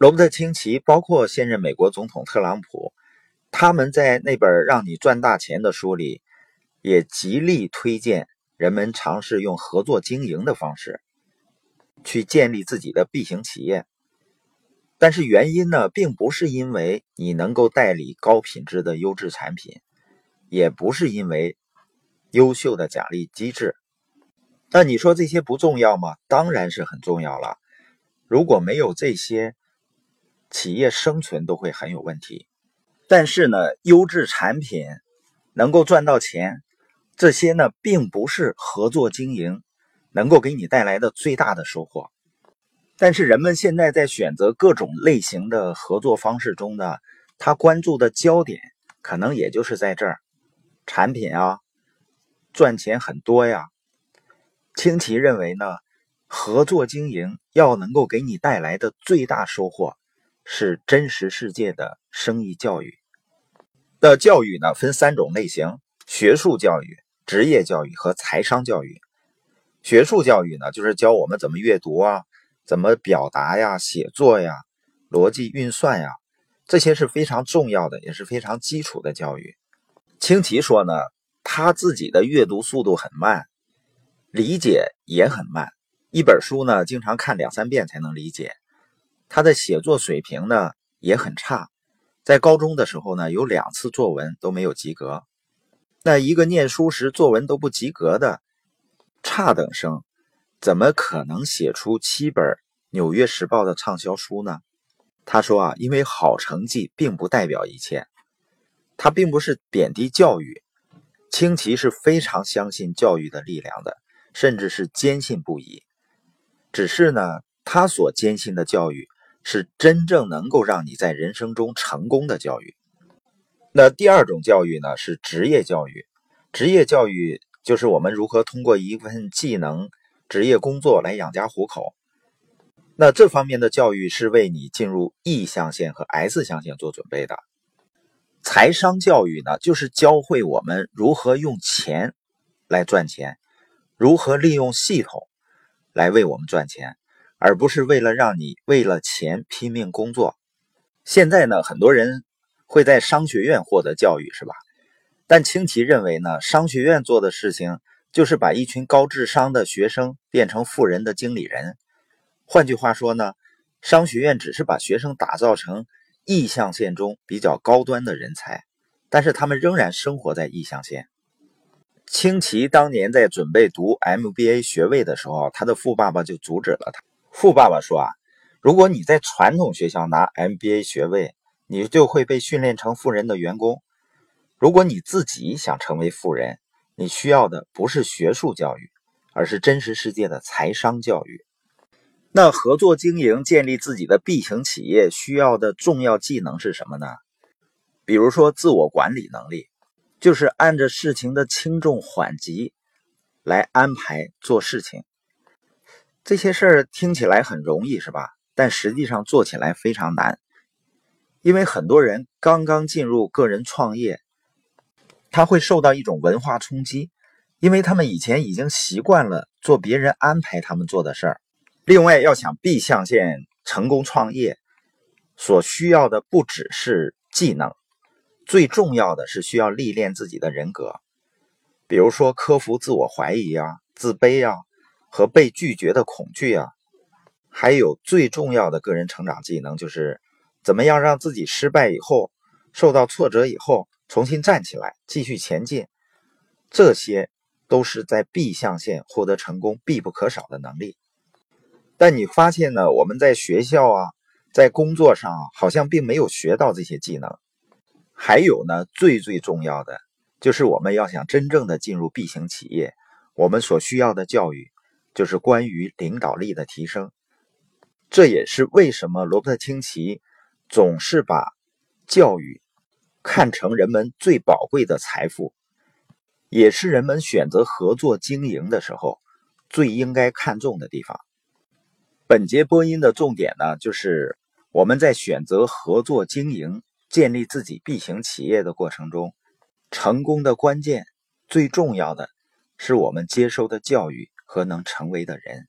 罗伯特清崎，包括现任美国总统特朗普，他们在那本《让你赚大钱》的书里，也极力推荐人们尝试用合作经营的方式去建立自己的 B 型企业。但是原因呢，并不是因为你能够代理高品质的优质产品，也不是因为优秀的奖励机制。那你说这些不重要吗？当然是很重要了。如果没有这些，企业生存都会很有问题。但是呢，优质产品能够赚到钱，这些呢，并不是合作经营能够给你带来的最大的收获。但是人们现在在选择各种类型的合作方式中呢，他关注的焦点可能也就是在这儿：产品啊，赚钱很多呀。清奇认为呢，合作经营要能够给你带来的最大收获，是真实世界的生意教育。那教育呢，分三种类型：学术教育、职业教育和财商教育。学术教育呢，就是教我们怎么阅读啊，怎么表达呀，写作呀，逻辑运算呀，这些是非常重要的，也是非常基础的教育。清奇说呢，他自己的阅读速度很慢。理解也很慢，一本书呢，经常看两三遍才能理解。他的写作水平呢也很差，在高中的时候呢，有两次作文都没有及格。那一个念书时作文都不及格的差等生，怎么可能写出七本《纽约时报》的畅销书呢？他说啊，因为好成绩并不代表一切。他并不是贬低教育，清奇是非常相信教育的力量的。甚至是坚信不疑，只是呢，他所坚信的教育是真正能够让你在人生中成功的教育。那第二种教育呢，是职业教育。职业教育就是我们如何通过一份技能、职业工作来养家糊口。那这方面的教育是为你进入 E 象限和 S 象限做准备的。财商教育呢，就是教会我们如何用钱来赚钱。如何利用系统来为我们赚钱，而不是为了让你为了钱拼命工作？现在呢，很多人会在商学院获得教育，是吧？但清奇认为呢，商学院做的事情就是把一群高智商的学生变成富人的经理人。换句话说呢，商学院只是把学生打造成意象线中比较高端的人才，但是他们仍然生活在意象线。清奇当年在准备读 MBA 学位的时候，他的富爸爸就阻止了他。富爸爸说：“啊，如果你在传统学校拿 MBA 学位，你就会被训练成富人的员工。如果你自己想成为富人，你需要的不是学术教育，而是真实世界的财商教育。那合作经营、建立自己的 B 型企业需要的重要技能是什么呢？比如说自我管理能力。”就是按着事情的轻重缓急来安排做事情，这些事儿听起来很容易，是吧？但实际上做起来非常难，因为很多人刚刚进入个人创业，他会受到一种文化冲击，因为他们以前已经习惯了做别人安排他们做的事儿。另外，要想 B 象限成功创业，所需要的不只是技能。最重要的是需要历练自己的人格，比如说克服自我怀疑啊、自卑啊和被拒绝的恐惧啊，还有最重要的个人成长技能就是怎么样让自己失败以后、受到挫折以后重新站起来继续前进，这些都是在 B 象限获得成功必不可少的能力。但你发现呢？我们在学校啊，在工作上好像并没有学到这些技能。还有呢，最最重要的就是我们要想真正的进入 B 型企业，我们所需要的教育就是关于领导力的提升。这也是为什么罗伯特清崎总是把教育看成人们最宝贵的财富，也是人们选择合作经营的时候最应该看重的地方。本节播音的重点呢，就是我们在选择合作经营。建立自己 B 型企业的过程中，成功的关键最重要的是我们接收的教育和能成为的人。